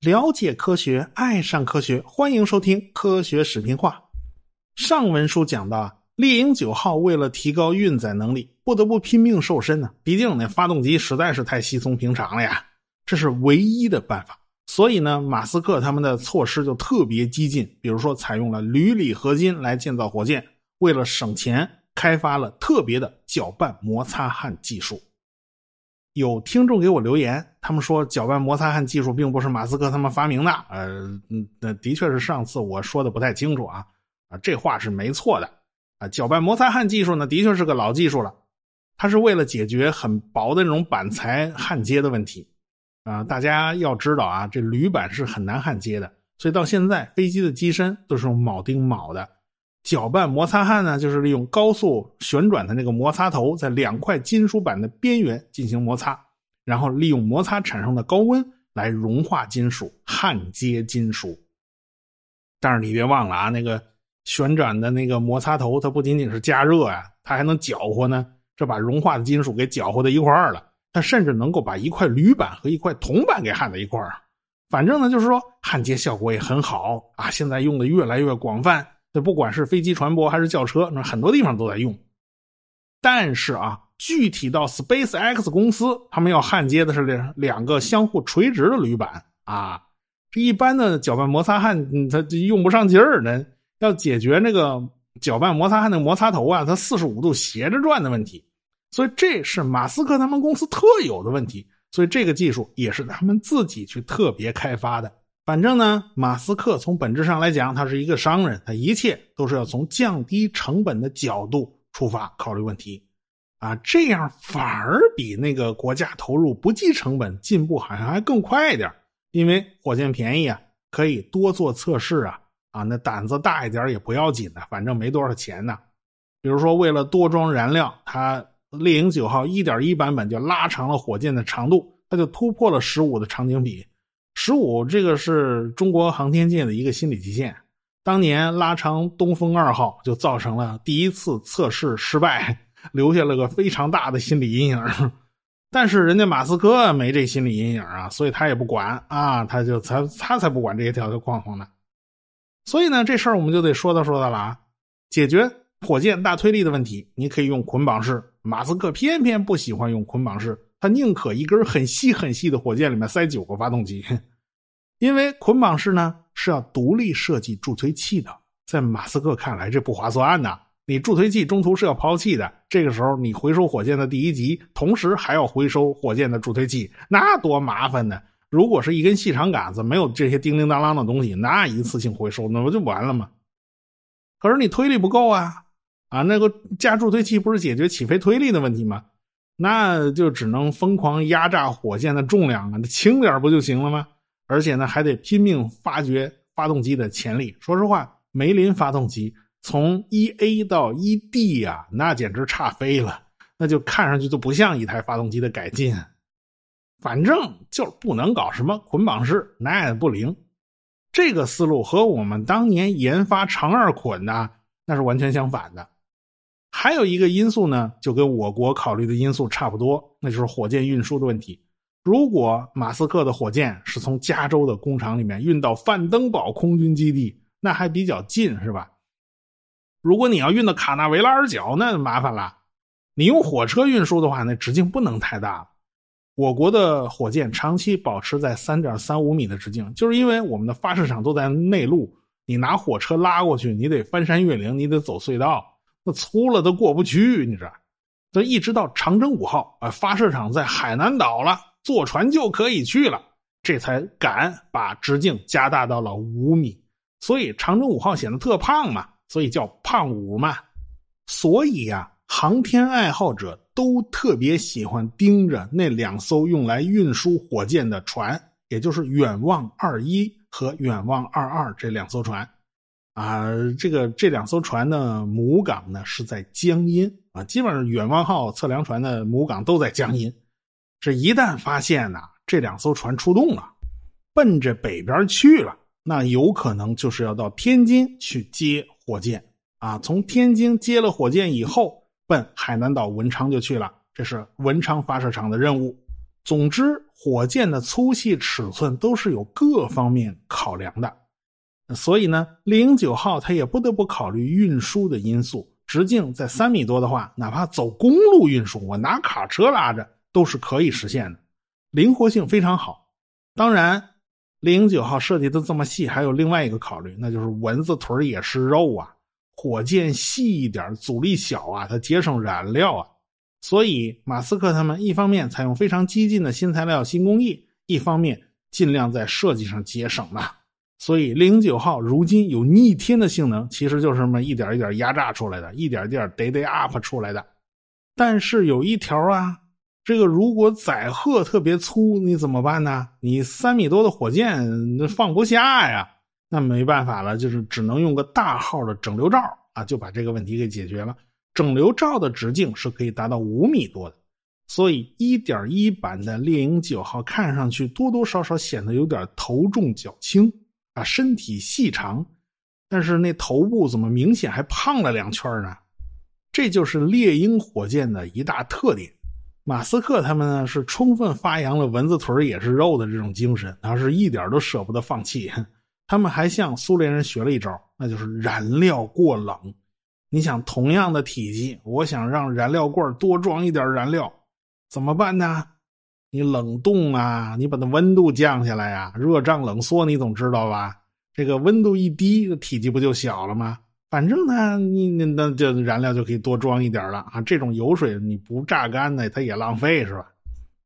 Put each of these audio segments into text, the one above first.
了解科学，爱上科学，欢迎收听《科学视频化》。上文书讲到啊，猎鹰九号为了提高运载能力，不得不拼命瘦身呢。毕竟那发动机实在是太稀松平常了呀，这是唯一的办法。所以呢，马斯克他们的措施就特别激进，比如说采用了铝锂合金来建造火箭，为了省钱，开发了特别的搅拌摩擦焊技术。有听众给我留言，他们说搅拌摩擦焊技术并不是马斯克他们发明的。呃，嗯，那的确是上次我说的不太清楚啊，啊，这话是没错的。啊，搅拌摩擦焊技术呢，的确是个老技术了，它是为了解决很薄的那种板材焊接的问题。啊，大家要知道啊，这铝板是很难焊接的，所以到现在飞机的机身都是用铆钉铆的。搅拌摩擦焊呢，就是利用高速旋转的那个摩擦头，在两块金属板的边缘进行摩擦，然后利用摩擦产生的高温来融化金属、焊接金属。但是你别忘了啊，那个旋转的那个摩擦头，它不仅仅是加热啊，它还能搅和呢。这把融化的金属给搅和在一块儿了，它甚至能够把一块铝板和一块铜板给焊在一块儿。反正呢，就是说焊接效果也很好啊，现在用的越来越广泛。这不管是飞机船舶还是轿车，那很多地方都在用。但是啊，具体到 Space X 公司，他们要焊接的是两两个相互垂直的铝板啊。这一般的搅拌摩擦焊，它用不上劲儿呢。要解决那个搅拌摩擦焊的摩擦头啊，它四十五度斜着转的问题，所以这是马斯克他们公司特有的问题。所以这个技术也是他们自己去特别开发的。反正呢，马斯克从本质上来讲，他是一个商人，他一切都是要从降低成本的角度出发考虑问题，啊，这样反而比那个国家投入不计成本进步好像还更快一点，因为火箭便宜啊，可以多做测试啊，啊，那胆子大一点也不要紧的，反正没多少钱呢。比如说，为了多装燃料，他猎鹰九号一点一版本就拉长了火箭的长度，它就突破了十五的长径比。十五，这个是中国航天界的一个心理极限。当年拉长东风二号就造成了第一次测试失败，留下了个非常大的心理阴影。但是人家马斯克没这心理阴影啊，所以他也不管啊，他就他他才不管这些条条框框呢。所以呢，这事儿我们就得说道说道了啊。解决火箭大推力的问题，你可以用捆绑式。马斯克偏偏不喜欢用捆绑式，他宁可一根很细很细的火箭里面塞九个发动机。因为捆绑式呢是要独立设计助推器的，在马斯克看来这不划算呐。你助推器中途是要抛弃的，这个时候你回收火箭的第一级，同时还要回收火箭的助推器，那多麻烦呢！如果是一根细长杆子，没有这些叮叮当当的东西，那一次性回收那不就完了吗？可是你推力不够啊，啊，那个加助推器不是解决起飞推力的问题吗？那就只能疯狂压榨火箭的重量啊，那轻点不就行了吗？而且呢，还得拼命发掘发动机的潜力。说实话，梅林发动机从一 A 到一 D 啊，那简直差飞了，那就看上去就不像一台发动机的改进。反正就是不能搞什么捆绑式，那也不灵。这个思路和我们当年研发长二捆的，那是完全相反的。还有一个因素呢，就跟我国考虑的因素差不多，那就是火箭运输的问题。如果马斯克的火箭是从加州的工厂里面运到范登堡空军基地，那还比较近，是吧？如果你要运到卡纳维拉尔角，那麻烦了。你用火车运输的话，那直径不能太大。我国的火箭长期保持在三点三五米的直径，就是因为我们的发射场都在内陆，你拿火车拉过去，你得翻山越岭，你得走隧道，那粗了都过不去。你知道，这一直到长征五号啊，发射场在海南岛了。坐船就可以去了，这才敢把直径加大到了五米，所以长征五号显得特胖嘛，所以叫胖五嘛。所以呀，航天爱好者都特别喜欢盯着那两艘用来运输火箭的船，也就是远望二一和远望二二这两艘船。啊，这个这两艘船的母港呢是在江阴啊，基本上远望号测量船的母港都在江阴。这一旦发现呢，这两艘船出动了，奔着北边去了，那有可能就是要到天津去接火箭啊。从天津接了火箭以后，奔海南岛文昌就去了。这是文昌发射场的任务。总之，火箭的粗细尺寸都是有各方面考量的，所以呢，猎鹰九号它也不得不考虑运输的因素。直径在三米多的话，哪怕走公路运输，我拿卡车拉着都是可以实现的，灵活性非常好。当然，猎鹰九号设计的这么细，还有另外一个考虑，那就是蚊子腿也是肉啊。火箭细一点，阻力小啊，它节省燃料啊。所以，马斯克他们一方面采用非常激进的新材料、新工艺，一方面尽量在设计上节省了。所以，零九号如今有逆天的性能，其实就是这么一点一点压榨出来的，一点一点 day day up 出来的。但是有一条啊，这个如果载荷特别粗，你怎么办呢？你三米多的火箭那放不下呀，那没办法了，就是只能用个大号的整流罩啊，就把这个问题给解决了。整流罩的直径是可以达到五米多的，所以一点一版的猎鹰九号看上去多多少少显得有点头重脚轻。啊，身体细长，但是那头部怎么明显还胖了两圈呢？这就是猎鹰火箭的一大特点。马斯克他们呢是充分发扬了蚊子腿也是肉的这种精神，他是一点都舍不得放弃。他们还向苏联人学了一招，那就是燃料过冷。你想，同样的体积，我想让燃料罐多装一点燃料，怎么办呢？你冷冻啊，你把它温度降下来呀，热胀冷缩，你总知道吧？这个温度一低，体积不就小了吗？反正呢，你那那就燃料就可以多装一点了啊。这种油水你不榨干呢，它也浪费是吧？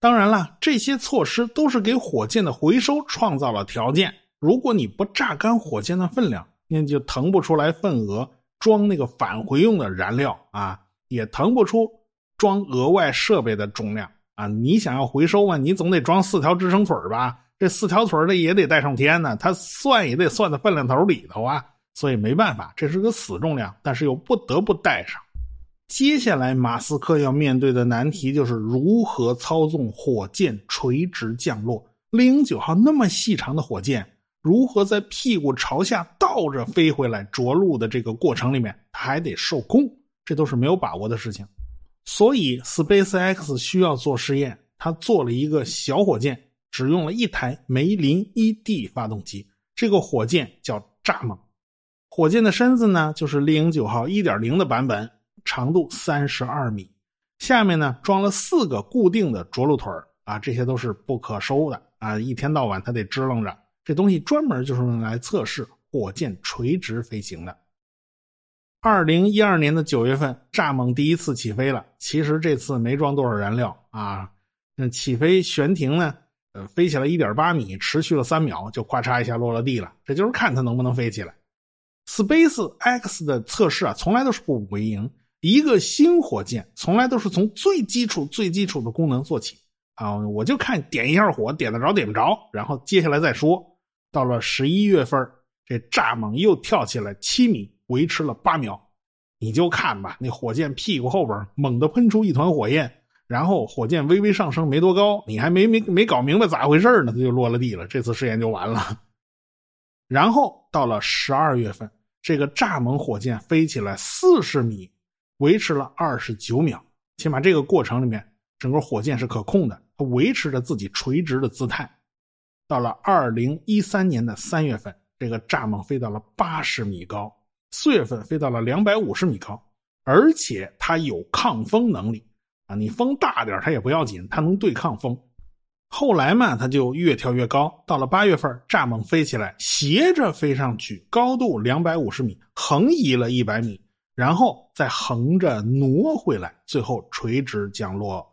当然了，这些措施都是给火箭的回收创造了条件。如果你不榨干火箭的分量，那就腾不出来份额装那个返回用的燃料啊，也腾不出装额外设备的重量。啊，你想要回收啊，你总得装四条支撑腿吧？这四条腿的也得带上天呢，它算也得算在分量头里头啊。所以没办法，这是个死重量，但是又不得不带上。接下来，马斯克要面对的难题就是如何操纵火箭垂直降落。零九号那么细长的火箭，如何在屁股朝下倒着飞回来着陆的这个过程里面，还得受控，这都是没有把握的事情。所以，SpaceX 需要做试验。他做了一个小火箭，只用了一台梅林 1D 发动机。这个火箭叫蚱蜢。火箭的身子呢，就是猎鹰九号1.0的版本，长度32米。下面呢，装了四个固定的着陆腿啊，这些都是不可收的啊，一天到晚它得支棱着。这东西专门就是用来测试火箭垂直飞行的。二零一二年的九月份，蚱蜢第一次起飞了。其实这次没装多少燃料啊。那起飞悬停呢？呃，飞起来一点八米，持续了三秒，就咔嚓一下落了地了。这就是看它能不能飞起来。Space X 的测试啊，从来都是步步为营。一个新火箭从来都是从最基础、最基础的功能做起啊。我就看点一下火，点得着点不着，然后接下来再说。到了十一月份，这蚱蜢又跳起来七米。维持了八秒，你就看吧，那火箭屁股后边猛地喷出一团火焰，然后火箭微微上升没多高，你还没没没搞明白咋回事呢，它就落了地了。这次试验就完了。然后到了十二月份，这个蚱蜢火箭飞起来四十米，维持了二十九秒，起码这个过程里面，整个火箭是可控的，它维持着自己垂直的姿态。到了二零一三年的三月份，这个蚱蜢飞到了八十米高。四月份飞到了两百五十米高，而且它有抗风能力啊！你风大点它也不要紧，它能对抗风。后来嘛，它就越跳越高，到了八月份，蚱蜢飞起来，斜着飞上去，高度两百五十米，横移了一百米，然后再横着挪回来，最后垂直降落。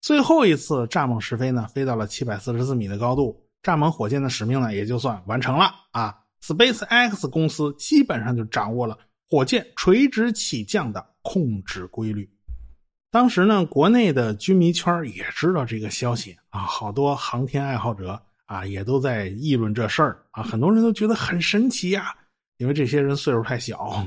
最后一次蚱蜢试飞呢，飞到了七百四十四米的高度，蚱蜢火箭的使命呢，也就算完成了啊。SpaceX 公司基本上就掌握了火箭垂直起降的控制规律。当时呢，国内的军迷圈也知道这个消息啊，好多航天爱好者啊也都在议论这事儿啊，很多人都觉得很神奇呀，因为这些人岁数太小，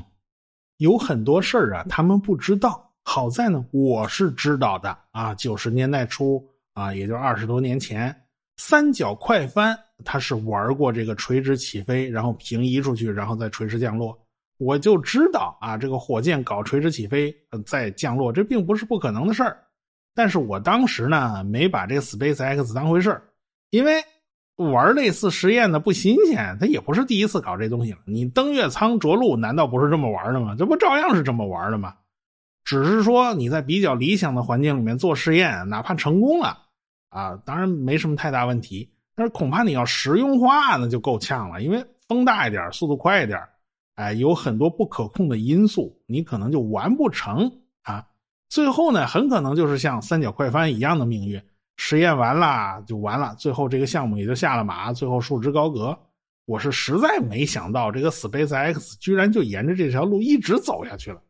有很多事儿啊他们不知道。好在呢，我是知道的啊，九十年代初啊，也就二十多年前。三角快帆，他是玩过这个垂直起飞，然后平移出去，然后再垂直降落。我就知道啊，这个火箭搞垂直起飞再降落，这并不是不可能的事儿。但是我当时呢，没把这个 SpaceX 当回事儿，因为玩类似实验的不新鲜，他也不是第一次搞这东西了。你登月舱着陆，难道不是这么玩的吗？这不照样是这么玩的吗？只是说你在比较理想的环境里面做试验，哪怕成功了啊，当然没什么太大问题。但是恐怕你要实用化，那就够呛了，因为风大一点，速度快一点。哎，有很多不可控的因素，你可能就完不成啊。最后呢，很可能就是像三角快翻一样的命运。实验完了就完了，最后这个项目也就下了马，最后束之高阁。我是实在没想到，这个 SpaceX 居然就沿着这条路一直走下去了。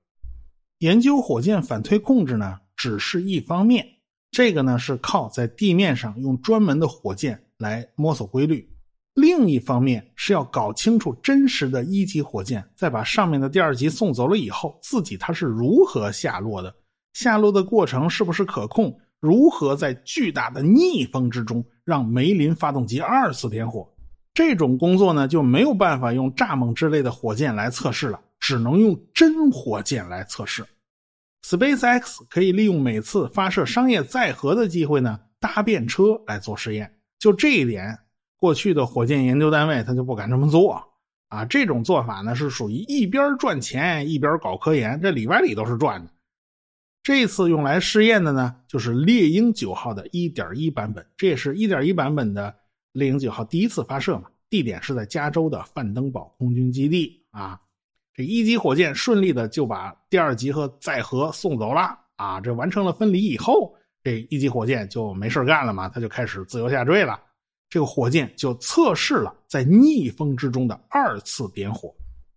研究火箭反推控制呢，只是一方面，这个呢是靠在地面上用专门的火箭来摸索规律。另一方面是要搞清楚真实的一级火箭在把上面的第二级送走了以后，自己它是如何下落的，下落的过程是不是可控，如何在巨大的逆风之中让梅林发动机二次点火。这种工作呢就没有办法用蚱蜢之类的火箭来测试了，只能用真火箭来测试。SpaceX 可以利用每次发射商业载荷的机会呢搭便车来做实验，就这一点。过去的火箭研究单位他就不敢这么做啊！这种做法呢是属于一边赚钱一边搞科研，这里外里都是赚的。这次用来试验的呢，就是猎鹰九号的1.1版本，这也是一点一版本的猎鹰九号第一次发射嘛。地点是在加州的范登堡空军基地啊。这一级火箭顺利的就把第二级和载荷送走了啊！这完成了分离以后，这一级火箭就没事干了嘛，它就开始自由下坠了。这个火箭就测试了在逆风之中的二次点火，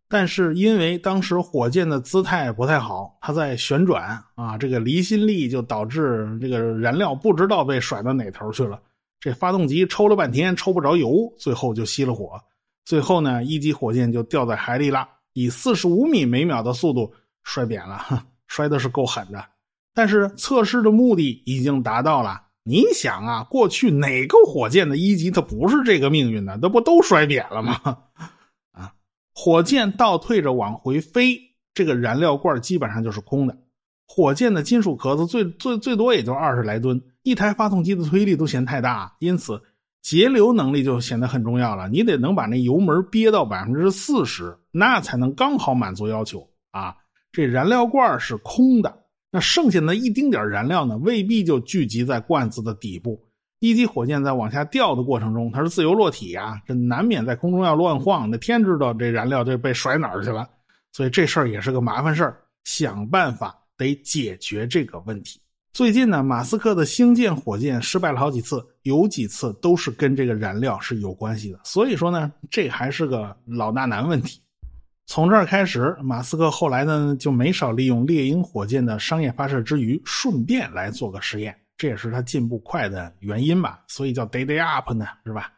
但是因为当时火箭的姿态不太好，它在旋转啊，这个离心力就导致这个燃料不知道被甩到哪头去了。这发动机抽了半天抽不着油，最后就熄了火。最后呢，一级火箭就掉在海里了，以四十五米每秒的速度摔扁了，摔的是够狠的。但是测试的目的已经达到了。你想啊，过去哪个火箭的一级它不是这个命运呢？那不都摔扁了吗？啊，火箭倒退着往回飞，这个燃料罐基本上就是空的。火箭的金属壳子最最最多也就二十来吨，一台发动机的推力都嫌太大，因此节流能力就显得很重要了。你得能把那油门憋到百分之四十，那才能刚好满足要求啊。这燃料罐是空的。那剩下的一丁点燃料呢，未必就聚集在罐子的底部。一级火箭在往下掉的过程中，它是自由落体呀，这难免在空中要乱晃。那天知道这燃料就被甩哪儿去了，所以这事儿也是个麻烦事儿，想办法得解决这个问题。最近呢，马斯克的星舰火箭失败了好几次，有几次都是跟这个燃料是有关系的。所以说呢，这还是个老大难问题。从这儿开始，马斯克后来呢就没少利用猎鹰火箭的商业发射之余，顺便来做个实验，这也是他进步快的原因吧。所以叫 day day up 呢，是吧？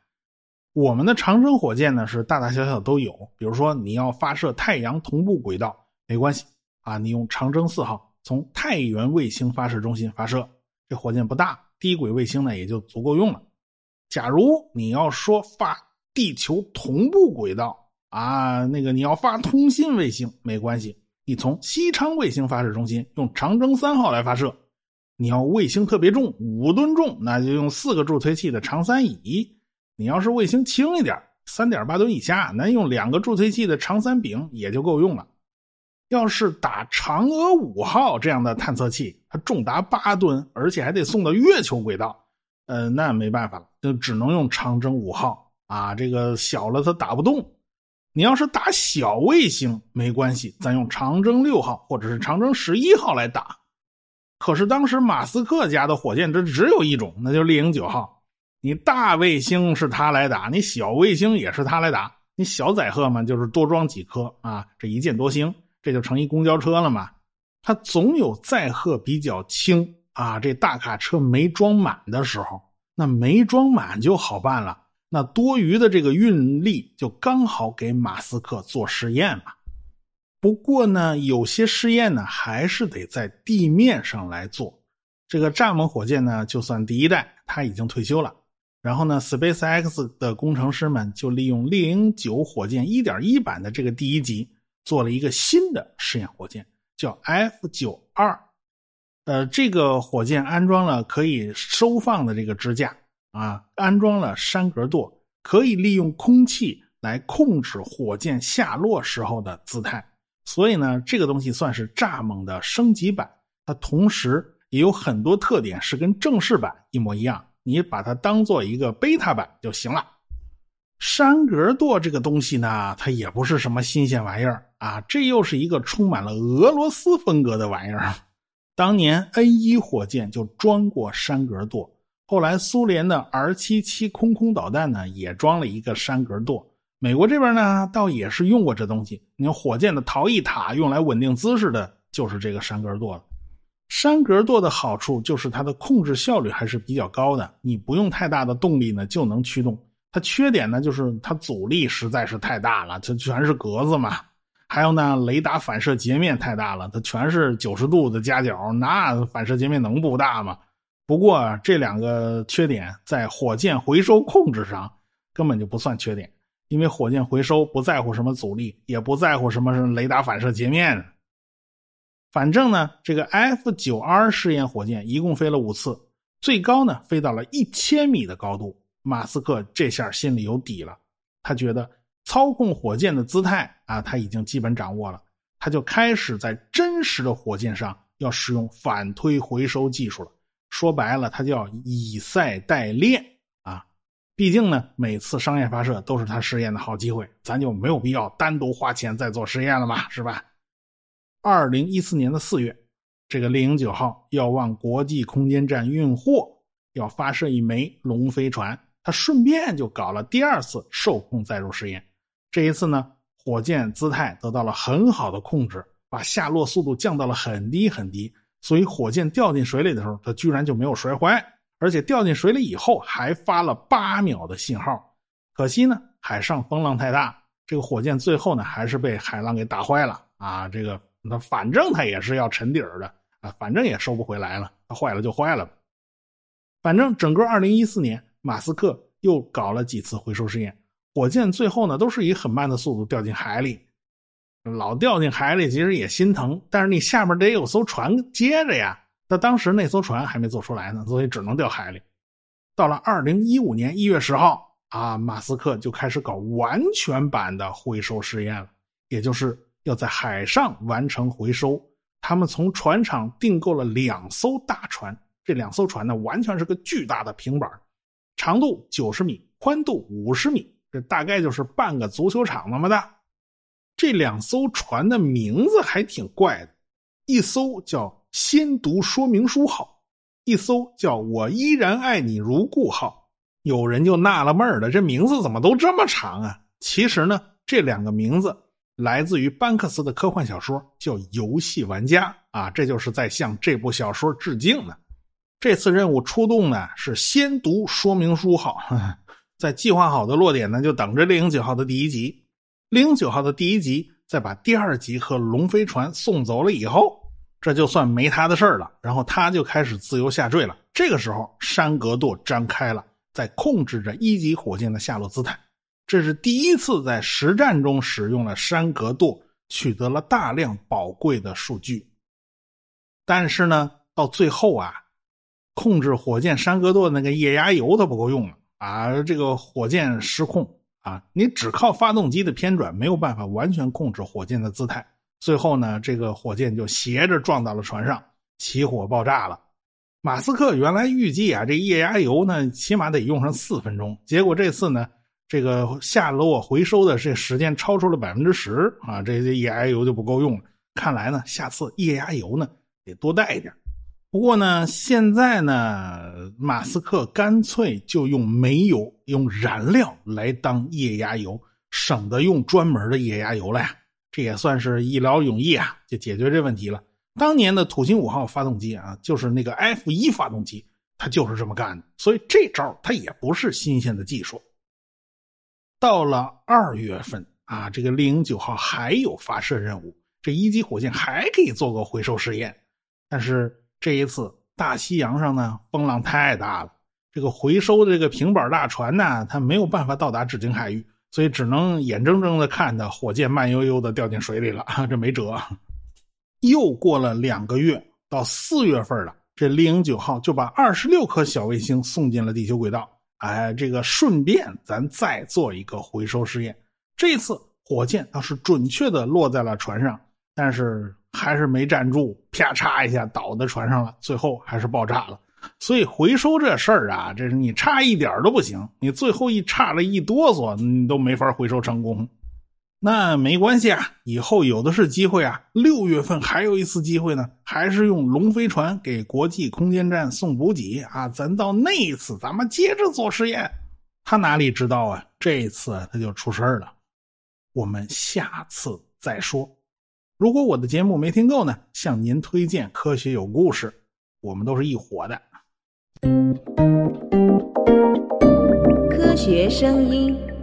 我们的长征火箭呢是大大小小都有，比如说你要发射太阳同步轨道，没关系啊，你用长征四号从太原卫星发射中心发射，这火箭不大，低轨卫星呢也就足够用了。假如你要说发地球同步轨道，啊，那个你要发通信卫星没关系，你从西昌卫星发射中心用长征三号来发射。你要卫星特别重，五吨重，那就用四个助推器的长三乙。你要是卫星轻一点，三点八吨以下，那用两个助推器的长三丙也就够用了。要是打嫦娥五号这样的探测器，它重达八吨，而且还得送到月球轨道，呃，那没办法了，就只能用长征五号啊，这个小了它打不动。你要是打小卫星没关系，咱用长征六号或者是长征十一号来打。可是当时马斯克家的火箭这只有一种，那就是猎鹰九号。你大卫星是他来打，你小卫星也是他来打。你小载荷嘛，就是多装几颗啊，这一箭多星，这就成一公交车了嘛。它总有载荷比较轻啊，这大卡车没装满的时候，那没装满就好办了。那多余的这个运力就刚好给马斯克做实验嘛。不过呢，有些试验呢还是得在地面上来做。这个蚱蜢火箭呢，就算第一代，它已经退休了。然后呢，SpaceX 的工程师们就利用猎鹰九火箭1.1版的这个第一级，做了一个新的试验火箭，叫 F 九二。呃，这个火箭安装了可以收放的这个支架啊，安装了山格舵，可以利用空气来控制火箭下落时候的姿态。所以呢，这个东西算是蚱蜢的升级版。它同时也有很多特点是跟正式版一模一样，你把它当做一个贝塔版就行了。山格舵这个东西呢，它也不是什么新鲜玩意儿啊，这又是一个充满了俄罗斯风格的玩意儿。当年 N 一火箭就装过山格舵，后来苏联的 R 七七空空导弹呢也装了一个山格舵。美国这边呢，倒也是用过这东西。你看，火箭的逃逸塔用来稳定姿势的，就是这个山格舵了。山格舵的好处就是它的控制效率还是比较高的，你不用太大的动力呢就能驱动。它缺点呢就是它阻力实在是太大了，它全是格子嘛。还有呢，雷达反射截面太大了，它全是九十度的夹角，那反射截面能不大吗？不过这两个缺点在火箭回收控制上根本就不算缺点。因为火箭回收不在乎什么阻力，也不在乎什么是雷达反射截面。反正呢，这个 F 九 R 试验火箭一共飞了五次，最高呢飞到了一千米的高度。马斯克这下心里有底了，他觉得操控火箭的姿态啊，他已经基本掌握了，他就开始在真实的火箭上要使用反推回收技术了。说白了，它叫以赛代练啊。毕竟呢，每次商业发射都是他试验的好机会，咱就没有必要单独花钱再做实验了嘛，是吧？二零一四年的四月，这个猎鹰九号要往国际空间站运货，要发射一枚龙飞船，他顺便就搞了第二次受控载入实验。这一次呢，火箭姿态得到了很好的控制，把下落速度降到了很低很低，所以火箭掉进水里的时候，它居然就没有摔坏。而且掉进水里以后还发了八秒的信号，可惜呢，海上风浪太大，这个火箭最后呢还是被海浪给打坏了啊！这个那反正它也是要沉底儿的啊，反正也收不回来了，它坏了就坏了。反正整个二零一四年，马斯克又搞了几次回收试验，火箭最后呢都是以很慢的速度掉进海里，老掉进海里其实也心疼，但是你下面得有艘船接着呀。那当时那艘船还没做出来呢，所以只能掉海里。到了二零一五年一月十号啊，马斯克就开始搞完全版的回收试验了，也就是要在海上完成回收。他们从船厂订购了两艘大船，这两艘船呢，完全是个巨大的平板，长度九十米，宽度五十米，这大概就是半个足球场那么大。这两艘船的名字还挺怪的，一艘叫。先读说明书号，一艘叫我依然爱你如故号。有人就纳了闷了，这名字怎么都这么长啊？其实呢，这两个名字来自于班克斯的科幻小说，叫《游戏玩家》啊，这就是在向这部小说致敬呢。这次任务出动呢是先读说明书号，在计划好的落点呢就等着猎鹰九号的第一集。猎鹰九号的第一集再把第二集和龙飞船送走了以后。这就算没他的事了，然后他就开始自由下坠了。这个时候，山格舵张开了，在控制着一级火箭的下落姿态。这是第一次在实战中使用了山格舵，取得了大量宝贵的数据。但是呢，到最后啊，控制火箭山格舵那个液压油都不够用了啊，这个火箭失控啊，你只靠发动机的偏转没有办法完全控制火箭的姿态。最后呢，这个火箭就斜着撞到了船上，起火爆炸了。马斯克原来预计啊，这液压油呢，起码得用上四分钟。结果这次呢，这个下落回收的这时间超出了百分之十啊，这这液压油就不够用了。看来呢，下次液压油呢得多带一点。不过呢，现在呢，马斯克干脆就用煤油、用燃料来当液压油，省得用专门的液压油了呀。这也算是一劳永逸啊，就解决这问题了。当年的土星五号发动机啊，就是那个 F 一发动机，它就是这么干的。所以这招它也不是新鲜的技术。到了二月份啊，这个猎鹰九号还有发射任务，这一级火箭还可以做个回收实验。但是这一次大西洋上呢，风浪太大了，这个回收的这个平板大船呢，它没有办法到达指定海域。所以只能眼睁睁的看着火箭慢悠悠的掉进水里了，这没辙。又过了两个月，到四月份了，这猎鹰九号就把二十六颗小卫星送进了地球轨道。哎，这个顺便咱再做一个回收试验。这次火箭倒是准确的落在了船上，但是还是没站住，啪嚓一下倒在船上了，最后还是爆炸了。所以回收这事儿啊，这是你差一点都不行，你最后一差了一哆嗦，你都没法回收成功。那没关系啊，以后有的是机会啊。六月份还有一次机会呢，还是用龙飞船给国际空间站送补给啊。咱到那一次，咱们接着做实验。他哪里知道啊？这一次他就出事儿了。我们下次再说。如果我的节目没听够呢，向您推荐《科学有故事》，我们都是一伙的。科学声音。